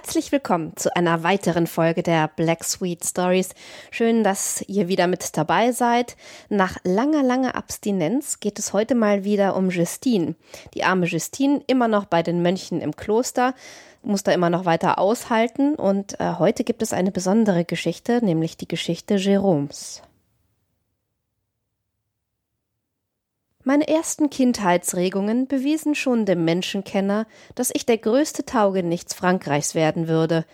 Herzlich willkommen zu einer weiteren Folge der Black Sweet Stories. Schön, dass ihr wieder mit dabei seid. Nach langer, langer Abstinenz geht es heute mal wieder um Justine. Die arme Justine, immer noch bei den Mönchen im Kloster, muss da immer noch weiter aushalten und äh, heute gibt es eine besondere Geschichte, nämlich die Geschichte Jérômes. Meine ersten Kindheitsregungen bewiesen schon dem Menschenkenner, dass ich der größte Taugenichts Frankreichs werden würde.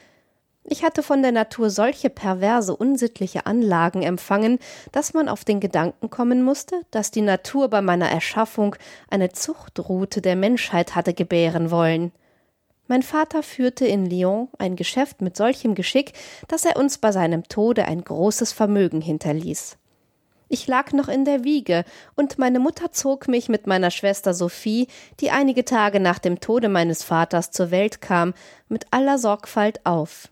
Ich hatte von der Natur solche perverse, unsittliche Anlagen empfangen, dass man auf den Gedanken kommen musste, dass die Natur bei meiner Erschaffung eine Zuchtroute der Menschheit hatte gebären wollen. Mein Vater führte in Lyon ein Geschäft mit solchem Geschick, dass er uns bei seinem Tode ein großes Vermögen hinterließ. Ich lag noch in der Wiege, und meine Mutter zog mich mit meiner Schwester Sophie, die einige Tage nach dem Tode meines Vaters zur Welt kam, mit aller Sorgfalt auf.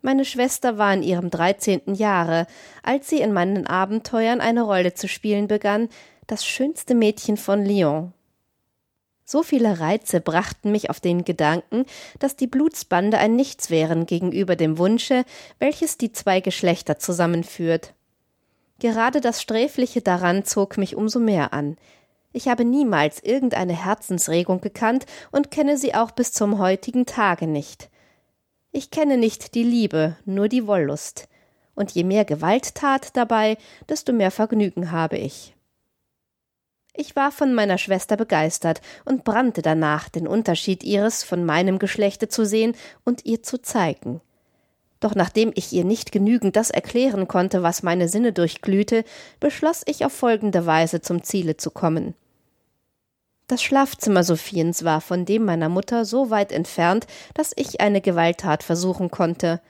Meine Schwester war in ihrem dreizehnten Jahre, als sie in meinen Abenteuern eine Rolle zu spielen begann, das schönste Mädchen von Lyon. So viele Reize brachten mich auf den Gedanken, dass die Blutsbande ein Nichts wären gegenüber dem Wunsche, welches die zwei Geschlechter zusammenführt. Gerade das Sträfliche daran zog mich umso mehr an. Ich habe niemals irgendeine Herzensregung gekannt und kenne sie auch bis zum heutigen Tage nicht. Ich kenne nicht die Liebe, nur die Wollust. Und je mehr Gewalttat dabei, desto mehr Vergnügen habe ich. Ich war von meiner Schwester begeistert und brannte danach, den Unterschied ihres von meinem Geschlechte zu sehen und ihr zu zeigen. Doch nachdem ich ihr nicht genügend das erklären konnte, was meine Sinne durchglühte, beschloss ich auf folgende Weise zum Ziele zu kommen. Das Schlafzimmer Sophiens war von dem meiner Mutter so weit entfernt, dass ich eine Gewalttat versuchen konnte.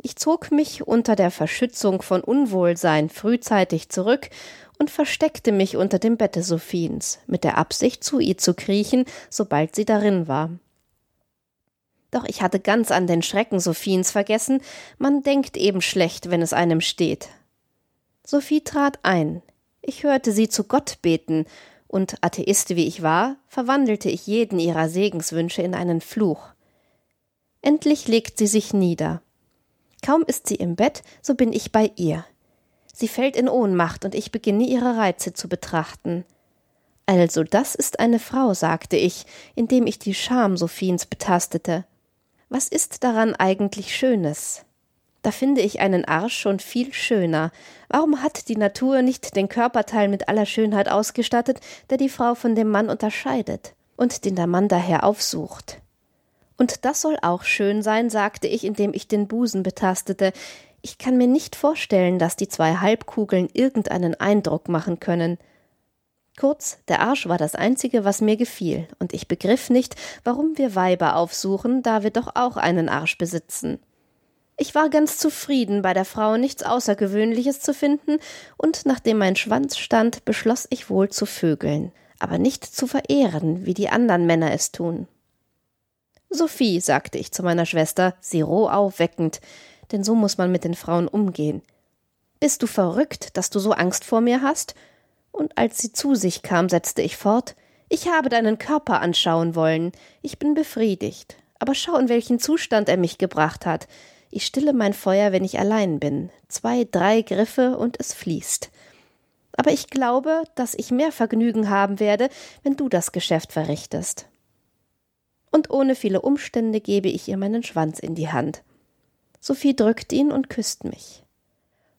Ich zog mich unter der Verschützung von Unwohlsein frühzeitig zurück und versteckte mich unter dem Bette Sophiens, mit der Absicht, zu ihr zu kriechen, sobald sie darin war. Doch ich hatte ganz an den Schrecken Sophiens vergessen, man denkt eben schlecht, wenn es einem steht. Sophie trat ein. Ich hörte sie zu Gott beten, und Atheist wie ich war, verwandelte ich jeden ihrer Segenswünsche in einen Fluch. Endlich legt sie sich nieder. Kaum ist sie im Bett, so bin ich bei ihr. Sie fällt in Ohnmacht, und ich beginne ihre Reize zu betrachten. Also das ist eine Frau, sagte ich, indem ich die Scham Sophiens betastete. Was ist daran eigentlich Schönes? Da finde ich einen Arsch schon viel schöner. Warum hat die Natur nicht den Körperteil mit aller Schönheit ausgestattet, der die Frau von dem Mann unterscheidet und den der Mann daher aufsucht? Und das soll auch schön sein, sagte ich, indem ich den Busen betastete. Ich kann mir nicht vorstellen, dass die zwei Halbkugeln irgendeinen Eindruck machen können. Kurz, der Arsch war das Einzige, was mir gefiel, und ich begriff nicht, warum wir Weiber aufsuchen, da wir doch auch einen Arsch besitzen. Ich war ganz zufrieden, bei der Frau nichts Außergewöhnliches zu finden, und nachdem mein Schwanz stand, beschloss ich wohl zu vögeln, aber nicht zu verehren, wie die anderen Männer es tun. Sophie, sagte ich zu meiner Schwester, sie roh aufweckend, denn so muss man mit den Frauen umgehen. Bist du verrückt, dass du so Angst vor mir hast? Und als sie zu sich kam, setzte ich fort Ich habe deinen Körper anschauen wollen. Ich bin befriedigt. Aber schau, in welchen Zustand er mich gebracht hat. Ich stille mein Feuer, wenn ich allein bin. Zwei, drei Griffe und es fließt. Aber ich glaube, dass ich mehr Vergnügen haben werde, wenn du das Geschäft verrichtest. Und ohne viele Umstände gebe ich ihr meinen Schwanz in die Hand. Sophie drückt ihn und küsst mich.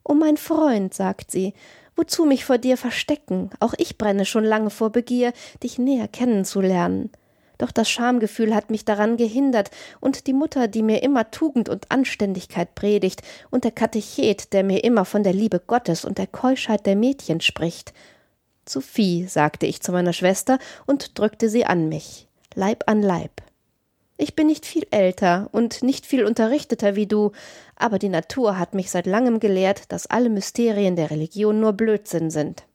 O mein Freund, sagt sie, Wozu mich vor dir verstecken? Auch ich brenne schon lange vor Begier, dich näher kennenzulernen. Doch das Schamgefühl hat mich daran gehindert, und die Mutter, die mir immer Tugend und Anständigkeit predigt, und der Katechet, der mir immer von der Liebe Gottes und der Keuschheit der Mädchen spricht. Sophie, sagte ich zu meiner Schwester und drückte sie an mich, Leib an Leib. Ich bin nicht viel älter und nicht viel unterrichteter wie du, aber die Natur hat mich seit langem gelehrt, dass alle Mysterien der Religion nur Blödsinn sind.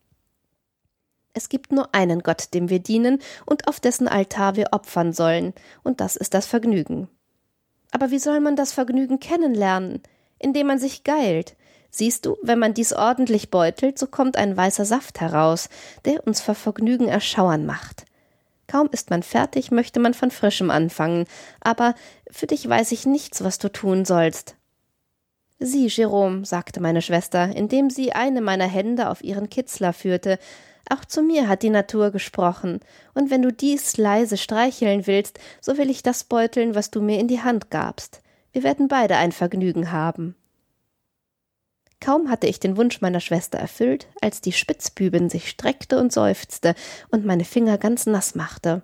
Es gibt nur einen Gott, dem wir dienen und auf dessen Altar wir opfern sollen, und das ist das Vergnügen. Aber wie soll man das Vergnügen kennenlernen? Indem man sich geilt. Siehst du, wenn man dies ordentlich beutelt, so kommt ein weißer Saft heraus, der uns vor Vergnügen erschauern macht. Kaum ist man fertig, möchte man von frischem anfangen, aber für dich weiß ich nichts, was du tun sollst. Sieh, Jerome, sagte meine Schwester, indem sie eine meiner Hände auf ihren Kitzler führte, auch zu mir hat die Natur gesprochen, und wenn du dies leise streicheln willst, so will ich das beuteln, was du mir in die Hand gabst. Wir werden beide ein Vergnügen haben. Kaum hatte ich den Wunsch meiner Schwester erfüllt, als die Spitzbübin sich streckte und seufzte und meine Finger ganz nass machte.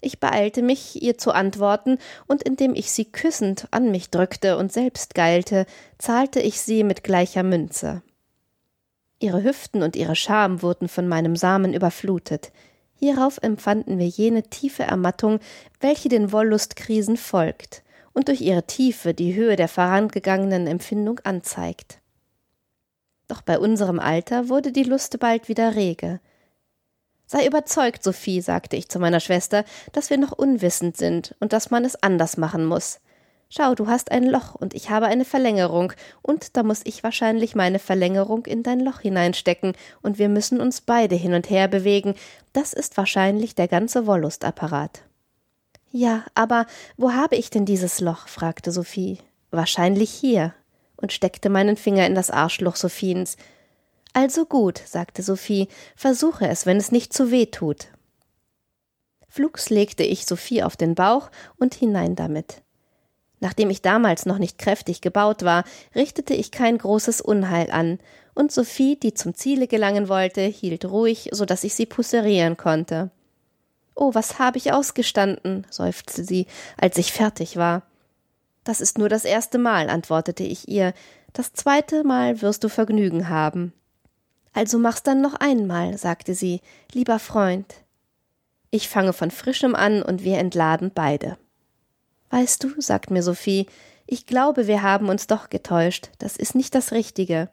Ich beeilte mich, ihr zu antworten, und indem ich sie küssend an mich drückte und selbst geilte, zahlte ich sie mit gleicher Münze. Ihre Hüften und ihre Scham wurden von meinem Samen überflutet. Hierauf empfanden wir jene tiefe Ermattung, welche den Wollustkrisen folgt und durch ihre Tiefe die Höhe der vorangegangenen Empfindung anzeigt. Doch bei unserem Alter wurde die Lust bald wieder rege. Sei überzeugt, Sophie, sagte ich zu meiner Schwester, dass wir noch unwissend sind und dass man es anders machen muss. Schau, du hast ein Loch und ich habe eine Verlängerung, und da muss ich wahrscheinlich meine Verlängerung in dein Loch hineinstecken, und wir müssen uns beide hin und her bewegen. Das ist wahrscheinlich der ganze Wollustapparat. Ja, aber wo habe ich denn dieses Loch? fragte Sophie. Wahrscheinlich hier, und steckte meinen Finger in das Arschloch Sophiens. Also gut, sagte Sophie, versuche es, wenn es nicht zu weh tut. Flugs legte ich Sophie auf den Bauch und hinein damit. Nachdem ich damals noch nicht kräftig gebaut war, richtete ich kein großes Unheil an, und Sophie, die zum Ziele gelangen wollte, hielt ruhig, so dass ich sie pousserieren konnte. Oh, was habe ich ausgestanden, seufzte sie, als ich fertig war. Das ist nur das erste Mal, antwortete ich ihr. Das zweite Mal wirst du Vergnügen haben. Also mach's dann noch einmal, sagte sie, lieber Freund. Ich fange von frischem an und wir entladen beide. Weißt du, sagt mir Sophie, ich glaube, wir haben uns doch getäuscht, das ist nicht das Richtige.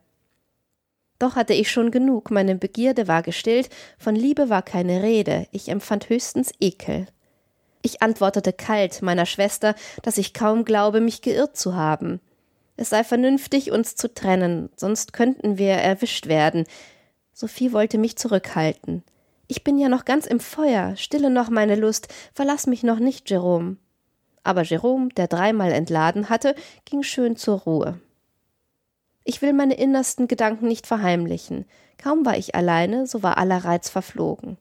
Doch hatte ich schon genug, meine Begierde war gestillt, von Liebe war keine Rede, ich empfand höchstens Ekel. Ich antwortete kalt meiner Schwester, dass ich kaum glaube, mich geirrt zu haben. Es sei vernünftig, uns zu trennen, sonst könnten wir erwischt werden. Sophie wollte mich zurückhalten. Ich bin ja noch ganz im Feuer, stille noch meine Lust, verlass mich noch nicht, Jerome aber Jerome, der dreimal entladen hatte, ging schön zur Ruhe. Ich will meine innersten Gedanken nicht verheimlichen. Kaum war ich alleine, so war aller Reiz verflogen.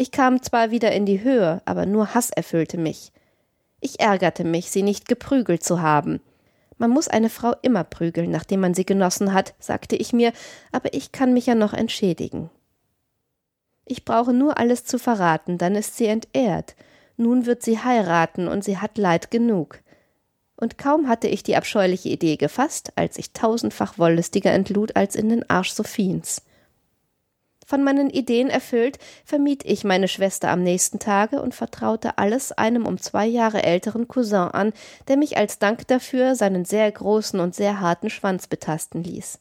Ich kam zwar wieder in die Höhe, aber nur Hass erfüllte mich. Ich ärgerte mich, sie nicht geprügelt zu haben. Man muss eine Frau immer prügeln, nachdem man sie genossen hat, sagte ich mir, aber ich kann mich ja noch entschädigen. Ich brauche nur alles zu verraten, dann ist sie entehrt, nun wird sie heiraten und sie hat Leid genug. Und kaum hatte ich die abscheuliche Idee gefasst, als ich tausendfach wollüstiger entlud als in den Arsch Sophiens. Von meinen Ideen erfüllt, vermied ich meine Schwester am nächsten Tage und vertraute alles einem um zwei Jahre älteren Cousin an, der mich als Dank dafür seinen sehr großen und sehr harten Schwanz betasten ließ.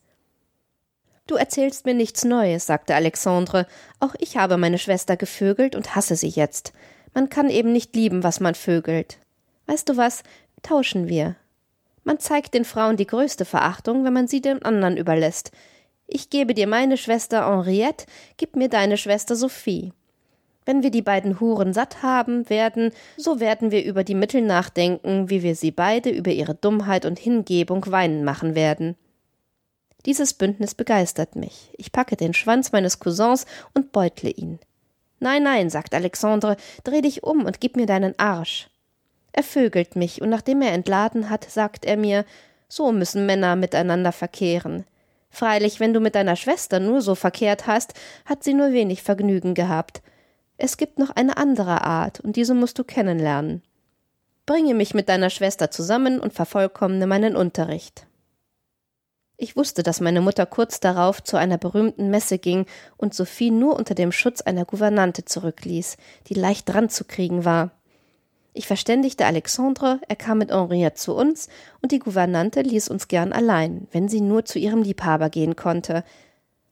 Du erzählst mir nichts Neues, sagte Alexandre. Auch ich habe meine Schwester gevögelt und hasse sie jetzt. Man kann eben nicht lieben, was man vögelt. Weißt du was? Tauschen wir. Man zeigt den Frauen die größte Verachtung, wenn man sie den anderen überlässt. Ich gebe dir meine Schwester Henriette, gib mir deine Schwester Sophie. Wenn wir die beiden Huren satt haben werden, so werden wir über die Mittel nachdenken, wie wir sie beide über ihre Dummheit und Hingebung weinen machen werden. Dieses Bündnis begeistert mich. Ich packe den Schwanz meines Cousins und beutle ihn. Nein, nein, sagt Alexandre, dreh dich um und gib mir deinen Arsch. Er vögelt mich, und nachdem er entladen hat, sagt er mir, so müssen Männer miteinander verkehren. Freilich, wenn du mit deiner Schwester nur so verkehrt hast, hat sie nur wenig Vergnügen gehabt. Es gibt noch eine andere Art, und diese musst du kennenlernen. Bringe mich mit deiner Schwester zusammen und vervollkommne meinen Unterricht. Ich wusste, dass meine Mutter kurz darauf zu einer berühmten Messe ging und Sophie nur unter dem Schutz einer Gouvernante zurückließ, die leicht dran zu kriegen war. Ich verständigte Alexandre, er kam mit Henriette zu uns, und die Gouvernante ließ uns gern allein, wenn sie nur zu ihrem Liebhaber gehen konnte.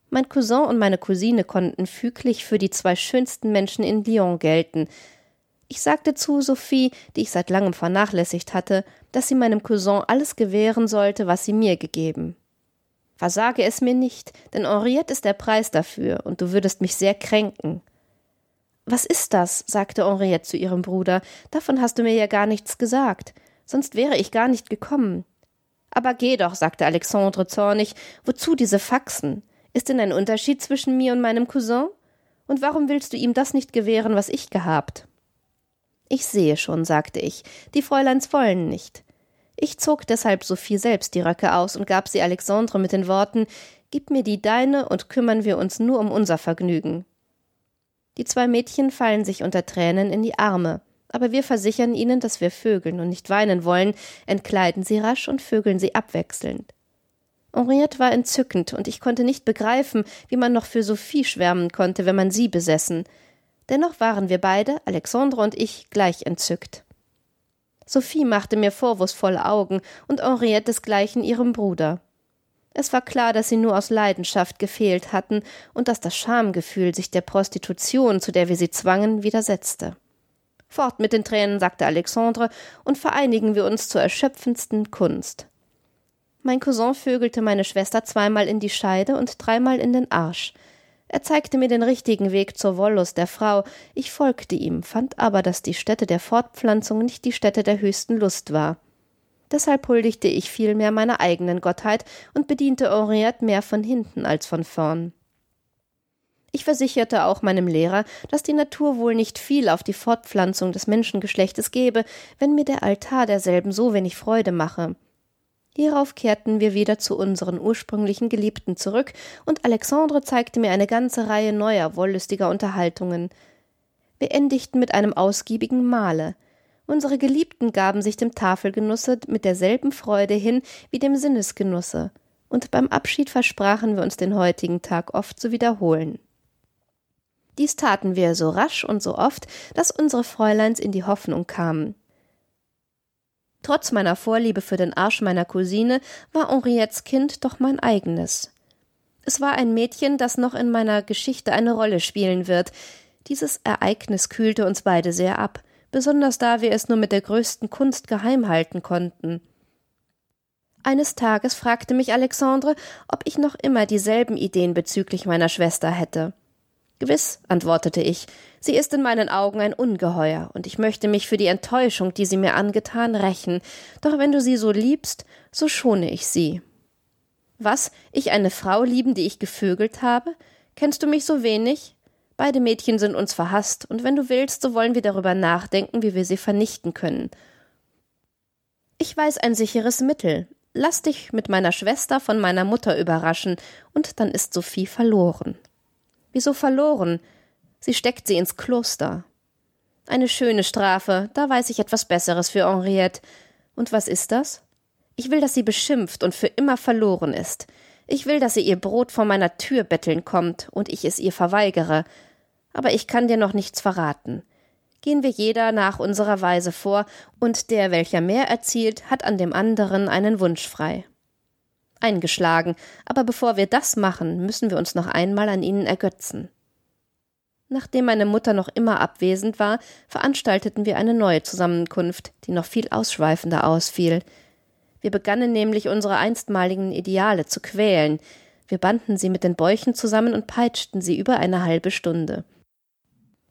Mein Cousin und meine Cousine konnten füglich für die zwei schönsten Menschen in Lyon gelten. Ich sagte zu Sophie, die ich seit langem vernachlässigt hatte, dass sie meinem Cousin alles gewähren sollte, was sie mir gegeben. Versage es mir nicht, denn Henriette ist der Preis dafür, und du würdest mich sehr kränken. Was ist das? sagte Henriette zu ihrem Bruder. Davon hast du mir ja gar nichts gesagt. Sonst wäre ich gar nicht gekommen. Aber geh doch, sagte Alexandre zornig. Wozu diese Faxen? Ist denn ein Unterschied zwischen mir und meinem Cousin? Und warum willst du ihm das nicht gewähren, was ich gehabt? Ich sehe schon, sagte ich, die Fräuleins wollen nicht. Ich zog deshalb Sophie selbst die Röcke aus und gab sie Alexandre mit den Worten Gib mir die deine und kümmern wir uns nur um unser Vergnügen. Die zwei Mädchen fallen sich unter Tränen in die Arme, aber wir versichern ihnen, dass wir vögeln und nicht weinen wollen, entkleiden sie rasch und vögeln sie abwechselnd. Henriette war entzückend, und ich konnte nicht begreifen, wie man noch für Sophie schwärmen konnte, wenn man sie besessen. Dennoch waren wir beide, Alexandre und ich, gleich entzückt. Sophie machte mir vorwurfsvolle Augen und Henriette desgleichen ihrem Bruder. Es war klar, dass sie nur aus Leidenschaft gefehlt hatten und dass das Schamgefühl sich der Prostitution, zu der wir sie zwangen, widersetzte. Fort mit den Tränen, sagte Alexandre, und vereinigen wir uns zur erschöpfendsten Kunst. Mein Cousin vögelte meine Schwester zweimal in die Scheide und dreimal in den Arsch. Er zeigte mir den richtigen Weg zur Wollust der Frau. Ich folgte ihm, fand aber, dass die Stätte der Fortpflanzung nicht die Stätte der höchsten Lust war. Deshalb huldigte ich vielmehr meiner eigenen Gottheit und bediente Henriette mehr von hinten als von vorn. Ich versicherte auch meinem Lehrer, dass die Natur wohl nicht viel auf die Fortpflanzung des Menschengeschlechtes gebe, wenn mir der Altar derselben so wenig Freude mache. Hierauf kehrten wir wieder zu unseren ursprünglichen Geliebten zurück, und Alexandre zeigte mir eine ganze Reihe neuer wollüstiger Unterhaltungen. Wir endigten mit einem ausgiebigen Mahle. Unsere Geliebten gaben sich dem Tafelgenusse mit derselben Freude hin wie dem Sinnesgenusse, und beim Abschied versprachen wir uns den heutigen Tag oft zu wiederholen. Dies taten wir so rasch und so oft, dass unsere Fräuleins in die Hoffnung kamen. Trotz meiner Vorliebe für den Arsch meiner Cousine war Henriettes Kind doch mein eigenes. Es war ein Mädchen, das noch in meiner Geschichte eine Rolle spielen wird. Dieses Ereignis kühlte uns beide sehr ab, besonders da wir es nur mit der größten Kunst geheim halten konnten. Eines Tages fragte mich Alexandre, ob ich noch immer dieselben Ideen bezüglich meiner Schwester hätte. Gewiss, antwortete ich, sie ist in meinen Augen ein Ungeheuer, und ich möchte mich für die Enttäuschung, die sie mir angetan, rächen, doch wenn du sie so liebst, so schone ich sie. Was, ich eine Frau lieben, die ich gevögelt habe? Kennst du mich so wenig? Beide Mädchen sind uns verhasst, und wenn du willst, so wollen wir darüber nachdenken, wie wir sie vernichten können. Ich weiß ein sicheres Mittel. Lass dich mit meiner Schwester von meiner Mutter überraschen, und dann ist Sophie verloren. Wieso verloren? Sie steckt sie ins Kloster. Eine schöne Strafe, da weiß ich etwas Besseres für Henriette. Und was ist das? Ich will, dass sie beschimpft und für immer verloren ist. Ich will, dass sie ihr Brot vor meiner Tür betteln kommt und ich es ihr verweigere. Aber ich kann dir noch nichts verraten. Gehen wir jeder nach unserer Weise vor, und der, welcher mehr erzielt, hat an dem anderen einen Wunsch frei eingeschlagen, aber bevor wir das machen, müssen wir uns noch einmal an ihnen ergötzen. Nachdem meine Mutter noch immer abwesend war, veranstalteten wir eine neue Zusammenkunft, die noch viel ausschweifender ausfiel. Wir begannen nämlich unsere einstmaligen Ideale zu quälen. Wir banden sie mit den Bäuchen zusammen und peitschten sie über eine halbe Stunde.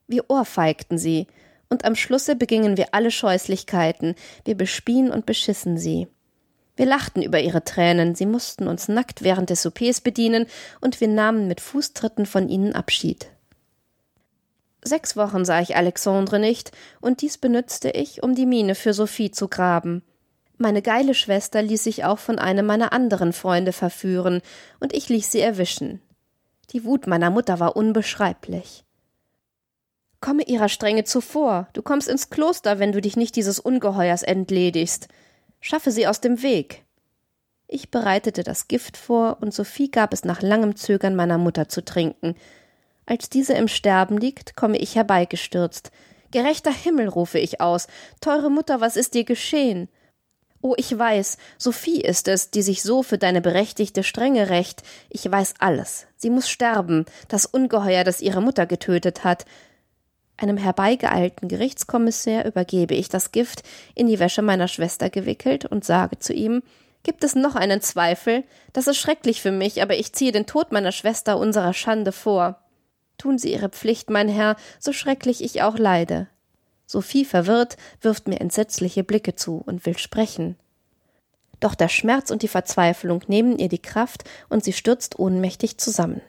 Wir ohrfeigten sie, und am Schlusse begingen wir alle Scheußlichkeiten, wir bespien und beschissen sie. Wir lachten über ihre Tränen, sie mussten uns nackt während des Soupers bedienen, und wir nahmen mit Fußtritten von ihnen Abschied. Sechs Wochen sah ich Alexandre nicht, und dies benützte ich, um die Mine für Sophie zu graben. Meine geile Schwester ließ sich auch von einem meiner anderen Freunde verführen, und ich ließ sie erwischen. Die Wut meiner Mutter war unbeschreiblich. Komme ihrer Strenge zuvor, du kommst ins Kloster, wenn du dich nicht dieses Ungeheuers entledigst. Schaffe sie aus dem Weg. Ich bereitete das Gift vor, und Sophie gab es nach langem Zögern meiner Mutter zu trinken. Als diese im Sterben liegt, komme ich herbeigestürzt. Gerechter Himmel, rufe ich aus. Teure Mutter, was ist dir geschehen? Oh, ich weiß, Sophie ist es, die sich so für deine berechtigte Strenge rächt. Ich weiß alles. Sie muss sterben, das Ungeheuer, das ihre Mutter getötet hat. Einem herbeigeeilten Gerichtskommissär übergebe ich das Gift, in die Wäsche meiner Schwester gewickelt, und sage zu ihm Gibt es noch einen Zweifel? Das ist schrecklich für mich, aber ich ziehe den Tod meiner Schwester unserer Schande vor. Tun Sie Ihre Pflicht, mein Herr, so schrecklich ich auch leide. Sophie, verwirrt, wirft mir entsetzliche Blicke zu und will sprechen. Doch der Schmerz und die Verzweiflung nehmen ihr die Kraft und sie stürzt ohnmächtig zusammen.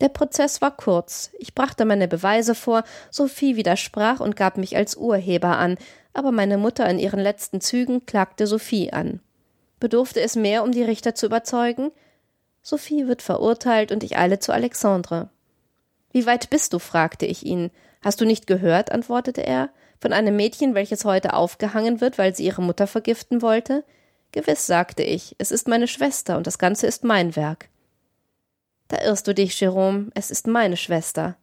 Der Prozess war kurz. Ich brachte meine Beweise vor, Sophie widersprach und gab mich als Urheber an, aber meine Mutter in ihren letzten Zügen klagte Sophie an. Bedurfte es mehr, um die Richter zu überzeugen? Sophie wird verurteilt und ich eile zu Alexandre. Wie weit bist du? fragte ich ihn. Hast du nicht gehört? antwortete er. Von einem Mädchen, welches heute aufgehangen wird, weil sie ihre Mutter vergiften wollte? Gewiss, sagte ich, es ist meine Schwester und das Ganze ist mein Werk. Da irrst du dich, Jerome, es ist meine Schwester.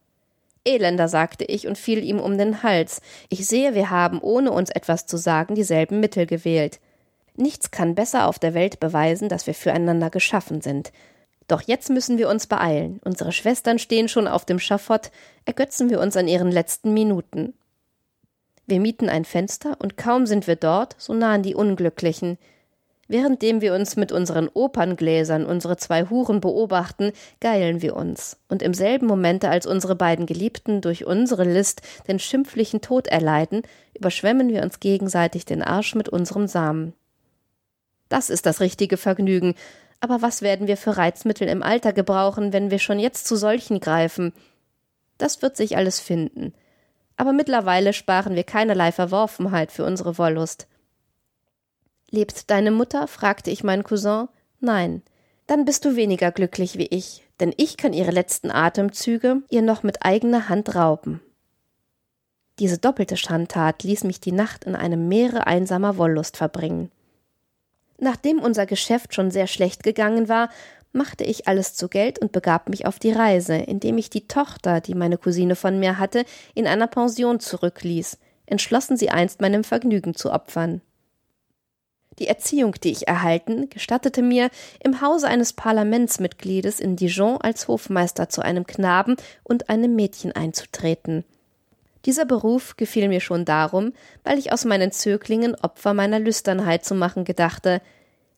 Elender, sagte ich und fiel ihm um den Hals. Ich sehe, wir haben, ohne uns etwas zu sagen, dieselben Mittel gewählt. Nichts kann besser auf der Welt beweisen, dass wir füreinander geschaffen sind. Doch jetzt müssen wir uns beeilen. Unsere Schwestern stehen schon auf dem Schafott, ergötzen wir uns an ihren letzten Minuten. Wir mieten ein Fenster, und kaum sind wir dort, so nahen die Unglücklichen. Währenddem wir uns mit unseren Operngläsern unsere zwei Huren beobachten, geilen wir uns, und im selben Momente, als unsere beiden Geliebten durch unsere List den schimpflichen Tod erleiden, überschwemmen wir uns gegenseitig den Arsch mit unserem Samen. Das ist das richtige Vergnügen, aber was werden wir für Reizmittel im Alter gebrauchen, wenn wir schon jetzt zu solchen greifen? Das wird sich alles finden. Aber mittlerweile sparen wir keinerlei Verworfenheit für unsere Wollust. Lebt deine Mutter? fragte ich meinen Cousin. Nein. Dann bist du weniger glücklich wie ich, denn ich kann ihre letzten Atemzüge ihr noch mit eigener Hand rauben. Diese doppelte Schandtat ließ mich die Nacht in einem Meere einsamer Wollust verbringen. Nachdem unser Geschäft schon sehr schlecht gegangen war, machte ich alles zu Geld und begab mich auf die Reise, indem ich die Tochter, die meine Cousine von mir hatte, in einer Pension zurückließ, entschlossen sie einst meinem Vergnügen zu opfern. Die Erziehung, die ich erhalten, gestattete mir, im Hause eines Parlamentsmitgliedes in Dijon als Hofmeister zu einem Knaben und einem Mädchen einzutreten. Dieser Beruf gefiel mir schon darum, weil ich aus meinen Zöglingen Opfer meiner Lüsternheit zu machen gedachte.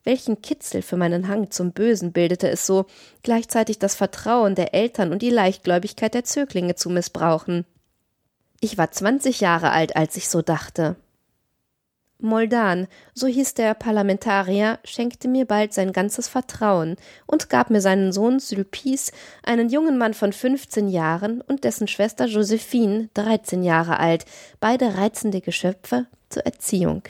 Welchen Kitzel für meinen Hang zum Bösen bildete es so, gleichzeitig das Vertrauen der Eltern und die Leichtgläubigkeit der Zöglinge zu missbrauchen. Ich war zwanzig Jahre alt, als ich so dachte. Moldan, so hieß der Parlamentarier, schenkte mir bald sein ganzes Vertrauen und gab mir seinen Sohn Sulpice, einen jungen Mann von fünfzehn Jahren, und dessen Schwester Josephine, dreizehn Jahre alt, beide reizende Geschöpfe, zur Erziehung.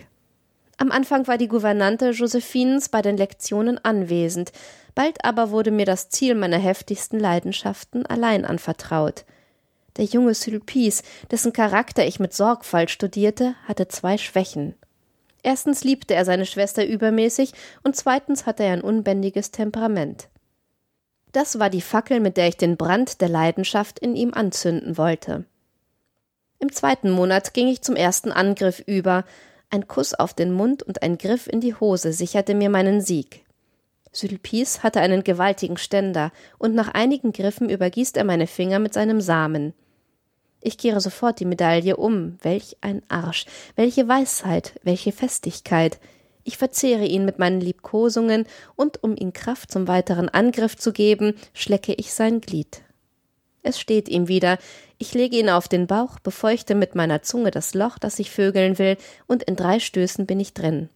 Am Anfang war die Gouvernante Josephines bei den Lektionen anwesend, bald aber wurde mir das Ziel meiner heftigsten Leidenschaften allein anvertraut. Der junge Sulpice, dessen Charakter ich mit Sorgfalt studierte, hatte zwei Schwächen. Erstens liebte er seine Schwester übermäßig und zweitens hatte er ein unbändiges Temperament. Das war die Fackel, mit der ich den Brand der Leidenschaft in ihm anzünden wollte. Im zweiten Monat ging ich zum ersten Angriff über. Ein Kuss auf den Mund und ein Griff in die Hose sicherte mir meinen Sieg. Sulpice hatte einen gewaltigen Ständer, und nach einigen Griffen übergießt er meine Finger mit seinem Samen. Ich kehre sofort die Medaille um. Welch ein Arsch, welche Weisheit, welche Festigkeit. Ich verzehre ihn mit meinen Liebkosungen, und um ihm Kraft zum weiteren Angriff zu geben, schlecke ich sein Glied. Es steht ihm wieder, ich lege ihn auf den Bauch, befeuchte mit meiner Zunge das Loch, das ich vögeln will, und in drei Stößen bin ich drin.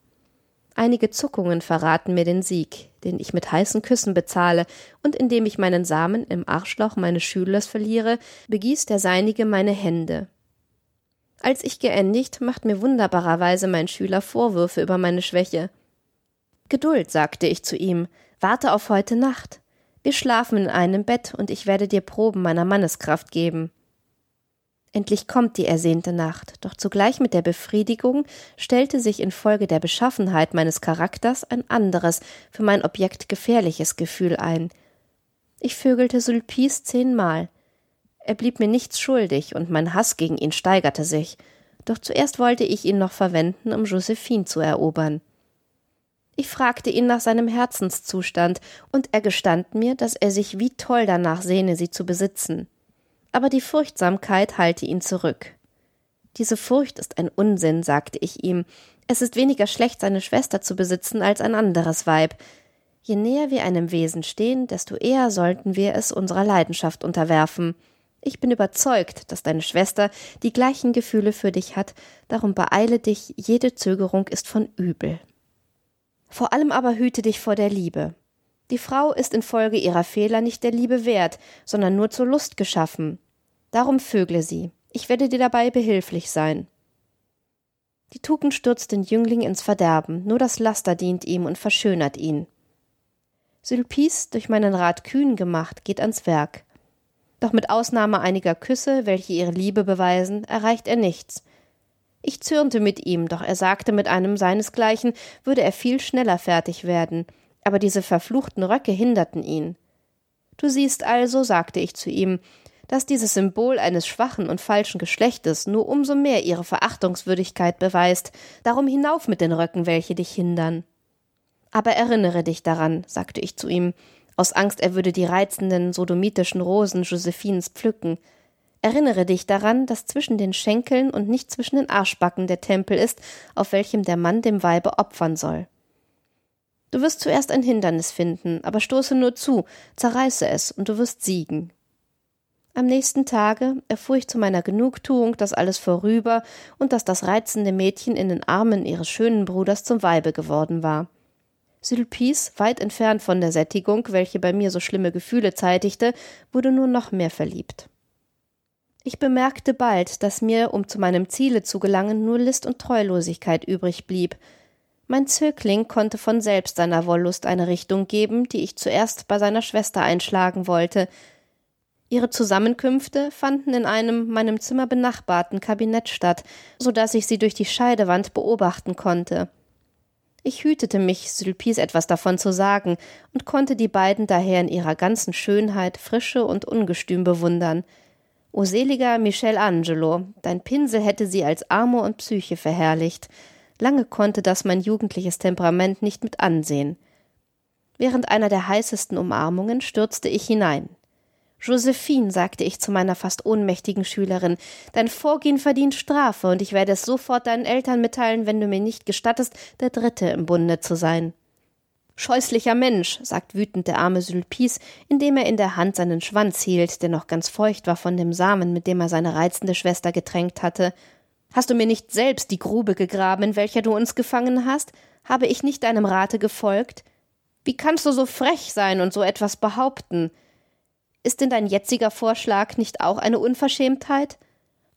Einige Zuckungen verraten mir den Sieg, den ich mit heißen Küssen bezahle, und indem ich meinen Samen im Arschloch meines Schülers verliere, begießt der seinige meine Hände. Als ich geendigt, macht mir wunderbarerweise mein Schüler Vorwürfe über meine Schwäche. Geduld, sagte ich zu ihm, warte auf heute Nacht. Wir schlafen in einem Bett, und ich werde dir Proben meiner Manneskraft geben. Endlich kommt die ersehnte Nacht, doch zugleich mit der Befriedigung stellte sich infolge der Beschaffenheit meines Charakters ein anderes, für mein Objekt gefährliches Gefühl ein. Ich vögelte Sulpice zehnmal. Er blieb mir nichts schuldig, und mein Hass gegen ihn steigerte sich. Doch zuerst wollte ich ihn noch verwenden, um Josephine zu erobern. Ich fragte ihn nach seinem Herzenszustand, und er gestand mir, dass er sich wie toll danach sehne, sie zu besitzen aber die Furchtsamkeit halte ihn zurück. Diese Furcht ist ein Unsinn, sagte ich ihm. Es ist weniger schlecht, seine Schwester zu besitzen als ein anderes Weib. Je näher wir einem Wesen stehen, desto eher sollten wir es unserer Leidenschaft unterwerfen. Ich bin überzeugt, dass deine Schwester die gleichen Gefühle für dich hat, darum beeile dich, jede Zögerung ist von übel. Vor allem aber hüte dich vor der Liebe. Die Frau ist infolge ihrer Fehler nicht der Liebe wert, sondern nur zur Lust geschaffen. Darum vögle sie. Ich werde dir dabei behilflich sein. Die Tugend stürzt den Jüngling ins Verderben, nur das Laster dient ihm und verschönert ihn. Sylpis, durch meinen Rat kühn gemacht, geht ans Werk. Doch mit Ausnahme einiger Küsse, welche ihre Liebe beweisen, erreicht er nichts. Ich zürnte mit ihm, doch er sagte mit einem seinesgleichen, würde er viel schneller fertig werden, aber diese verfluchten Röcke hinderten ihn. Du siehst also, sagte ich zu ihm, dass dieses Symbol eines schwachen und falschen Geschlechtes nur umso mehr ihre Verachtungswürdigkeit beweist, darum hinauf mit den Röcken, welche dich hindern. Aber erinnere dich daran, sagte ich zu ihm, aus Angst, er würde die reizenden sodomitischen Rosen Josephines pflücken. Erinnere dich daran, dass zwischen den Schenkeln und nicht zwischen den Arschbacken der Tempel ist, auf welchem der Mann dem Weibe opfern soll. Du wirst zuerst ein Hindernis finden, aber stoße nur zu, zerreiße es, und du wirst siegen. Am nächsten Tage erfuhr ich zu meiner Genugtuung, dass alles vorüber und dass das reizende Mädchen in den Armen ihres schönen Bruders zum Weibe geworden war. Sulpice, weit entfernt von der Sättigung, welche bei mir so schlimme Gefühle zeitigte, wurde nur noch mehr verliebt. Ich bemerkte bald, dass mir, um zu meinem Ziele zu gelangen, nur List und Treulosigkeit übrig blieb, mein Zögling konnte von selbst seiner Wollust eine Richtung geben, die ich zuerst bei seiner Schwester einschlagen wollte. Ihre Zusammenkünfte fanden in einem meinem Zimmer benachbarten Kabinett statt, so dass ich sie durch die Scheidewand beobachten konnte. Ich hütete mich, Sylpies etwas davon zu sagen, und konnte die beiden daher in ihrer ganzen Schönheit, Frische und Ungestüm bewundern. O seliger Michelangelo, dein Pinsel hätte sie als Amor und Psyche verherrlicht. Lange konnte das mein jugendliches Temperament nicht mit ansehen. Während einer der heißesten Umarmungen stürzte ich hinein. Josephine, sagte ich zu meiner fast ohnmächtigen Schülerin, dein Vorgehen verdient Strafe, und ich werde es sofort deinen Eltern mitteilen, wenn du mir nicht gestattest, der Dritte im Bunde zu sein. Scheußlicher Mensch, sagt wütend der arme Sulpice, indem er in der Hand seinen Schwanz hielt, der noch ganz feucht war von dem Samen, mit dem er seine reizende Schwester getränkt hatte. Hast du mir nicht selbst die Grube gegraben, in welcher du uns gefangen hast? Habe ich nicht deinem Rate gefolgt? Wie kannst du so frech sein und so etwas behaupten? Ist denn dein jetziger Vorschlag nicht auch eine Unverschämtheit?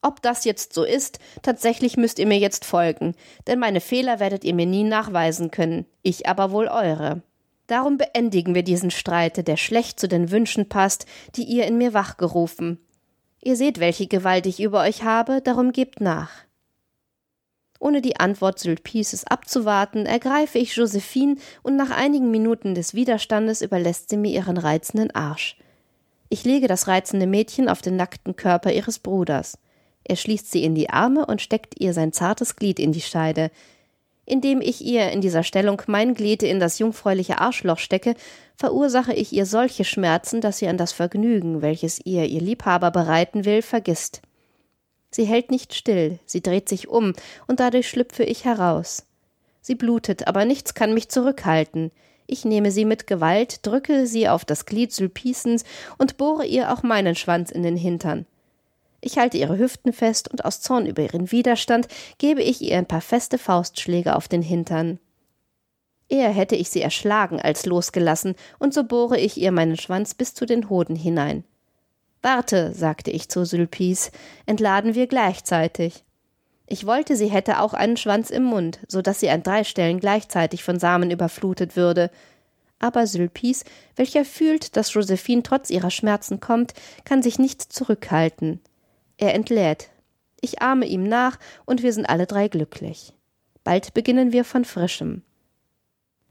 Ob das jetzt so ist, tatsächlich müsst ihr mir jetzt folgen, denn meine Fehler werdet ihr mir nie nachweisen können, ich aber wohl eure. Darum beendigen wir diesen Streit, der schlecht zu den Wünschen passt, die ihr in mir wachgerufen. Ihr seht, welche Gewalt ich über euch habe, darum gebt nach. Ohne die Antwort Sylpices abzuwarten, ergreife ich Josephine und nach einigen Minuten des Widerstandes überlässt sie mir ihren reizenden Arsch. Ich lege das reizende Mädchen auf den nackten Körper ihres Bruders. Er schließt sie in die Arme und steckt ihr sein zartes Glied in die Scheide. Indem ich ihr in dieser Stellung mein Glied in das jungfräuliche Arschloch stecke, verursache ich ihr solche Schmerzen, dass sie an das Vergnügen, welches ihr ihr Liebhaber bereiten will, vergisst. Sie hält nicht still, sie dreht sich um, und dadurch schlüpfe ich heraus. Sie blutet, aber nichts kann mich zurückhalten. Ich nehme sie mit Gewalt, drücke sie auf das Glied Sulpicens und bohre ihr auch meinen Schwanz in den Hintern. Ich halte ihre Hüften fest und aus Zorn über ihren Widerstand gebe ich ihr ein paar feste Faustschläge auf den Hintern. Eher hätte ich sie erschlagen als losgelassen, und so bohre ich ihr meinen Schwanz bis zu den Hoden hinein. Warte, sagte ich zu Sulpice, entladen wir gleichzeitig. Ich wollte, sie hätte auch einen Schwanz im Mund, so dass sie an drei Stellen gleichzeitig von Samen überflutet würde. Aber Sulpice, welcher fühlt, dass Josephine trotz ihrer Schmerzen kommt, kann sich nicht zurückhalten. Er entlädt. Ich ahme ihm nach, und wir sind alle drei glücklich. Bald beginnen wir von frischem.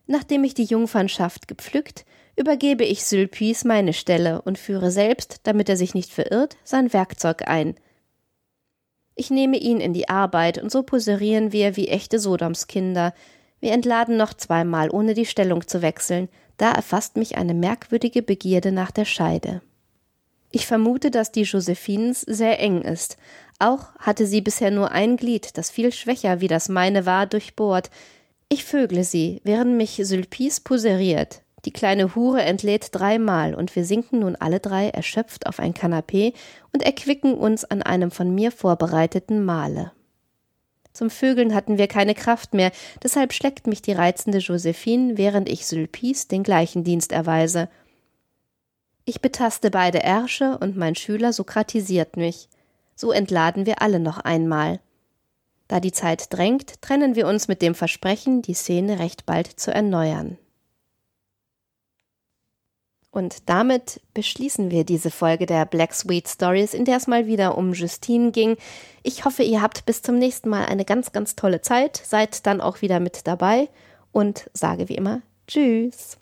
Nachdem ich die Jungfernschaft gepflückt, übergebe ich Sylpice meine Stelle und führe selbst, damit er sich nicht verirrt, sein Werkzeug ein. Ich nehme ihn in die Arbeit, und so poserieren wir wie echte Sodomskinder. Wir entladen noch zweimal, ohne die Stellung zu wechseln. Da erfasst mich eine merkwürdige Begierde nach der Scheide. Ich vermute, dass die Josephines sehr eng ist. Auch hatte sie bisher nur ein Glied, das viel schwächer wie das meine war, durchbohrt. Ich vögle sie, während mich Sylpice poseriert. Die kleine Hure entlädt dreimal und wir sinken nun alle drei erschöpft auf ein Kanapee und erquicken uns an einem von mir vorbereiteten Mahle. Zum Vögeln hatten wir keine Kraft mehr, deshalb schleckt mich die reizende Josephine, während ich Sylpice den gleichen Dienst erweise. Ich betaste beide Ärsche und mein Schüler sokratisiert mich. So entladen wir alle noch einmal. Da die Zeit drängt, trennen wir uns mit dem Versprechen, die Szene recht bald zu erneuern. Und damit beschließen wir diese Folge der Black Sweet Stories, in der es mal wieder um Justine ging. Ich hoffe, ihr habt bis zum nächsten Mal eine ganz, ganz tolle Zeit, seid dann auch wieder mit dabei und sage wie immer Tschüss.